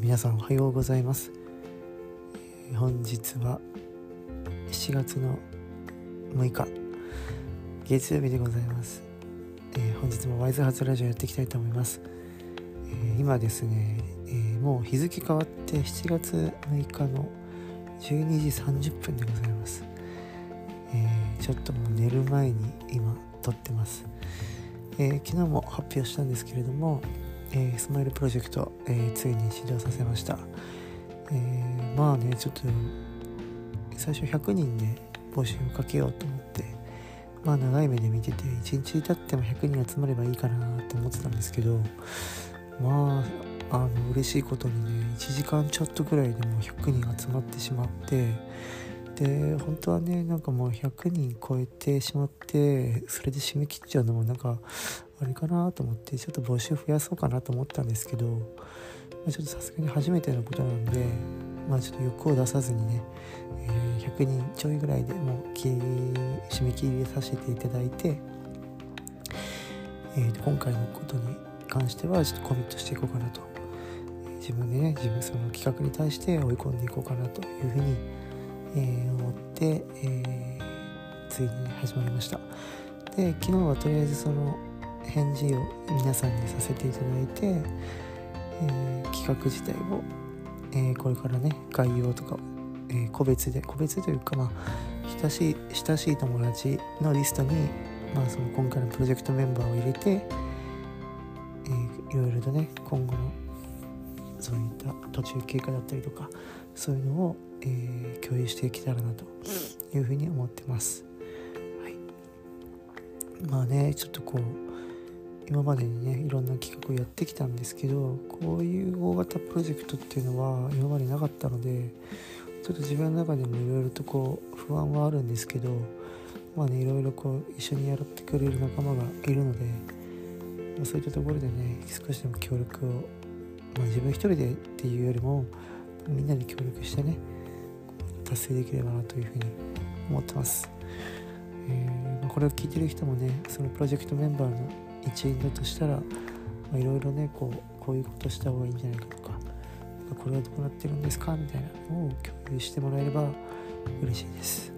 皆さんおはようございます、本日は7月の6日月曜日でございます、え、本日もワイズハツラジオやっていきたいと思います、え、今ですね、えもう日付変わって7月6日の12時30分でございます、えちょっともう寝る前に今撮ってます、昨日も発表したんですけれどもえー、スマイルプロジェクト、えー、ついに始動させました、えー、まあねちょっと最初100人で募集をかけようと思ってまあ長い目で見てて1日経っても100人集まればいいかなと思ってたんですけどまああの嬉しいことにね1時間ちょっとぐらいでもう100人集まってしまってで本当はねなんかもう100人超えてしまってそれで締め切っちゃうのもなんかあれかなと思ってちょっと募集増やそうかなと思ったんですけど、まあ、ちょっとさすがに初めてのことなんでまあちょっと欲を出さずにね、えー、100人ちょいぐらいでもう締め切りさせていただいて、えー、今回のことに関してはちょっとコミットしていこうかなと、自分でね自分その企画に対して追い込んでいこうかなというふうに、え、思って、えー、ついに、始まりました。で昨日はとりあえずその返事を皆さんにさせていただいて、えー、企画自体を、え、これからね概要とか、え、個別で個別というかまあ親しい親しい友達のリストに、まあ、その今回のプロジェクトメンバーを入れて、えー、いろいろとね今後のそういった途中経過だったりとかそういうのを、えー、共有していけたらなというふうに思ってます。はい、まあねちょっとこう今までにねいろんな企画をやってきたんですけどこういう大型プロジェクトっていうのは今までなかったのでちょっと自分の中でもいろいろとこう不安はあるんですけどまあねいろいろこう一緒にやってくれる仲間がいるので、ま、そういったところでね少しでも協力を、まあ、自分一人でっていうよりもみんなで協力してね達成できればなというふうに思ってます。えーまあ、これを聞いてる人もねそのプロジェクトメンバーの一員だとしたらいろいろねこうこういうことした方がいいんじゃないかとかこれはどうなってるんですかみたいなのを共有してもらえれば嬉しいです。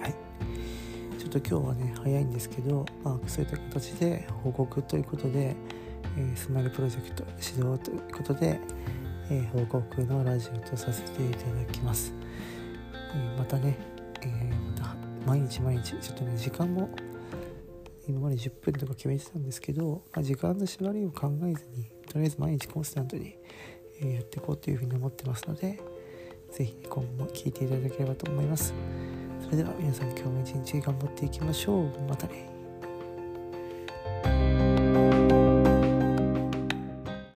はい。ちょっと今日はね早いんですけど、まあ、そういった形で報告ということで、えー、スマイルプロジェクト指導ということで、えー、報告のラジオとさせていただきます、えー、またね、えー、また毎日毎日ちょっとね時間も今まで10分とか決めてたんですけど、まあ、時間の縛りを考えずにとりあえず毎日コンスタントにえやっていこうというふうに思ってますので是非今後も聞いていただければと思います。それでは皆さん今日も一日頑張っていきましょう。またね。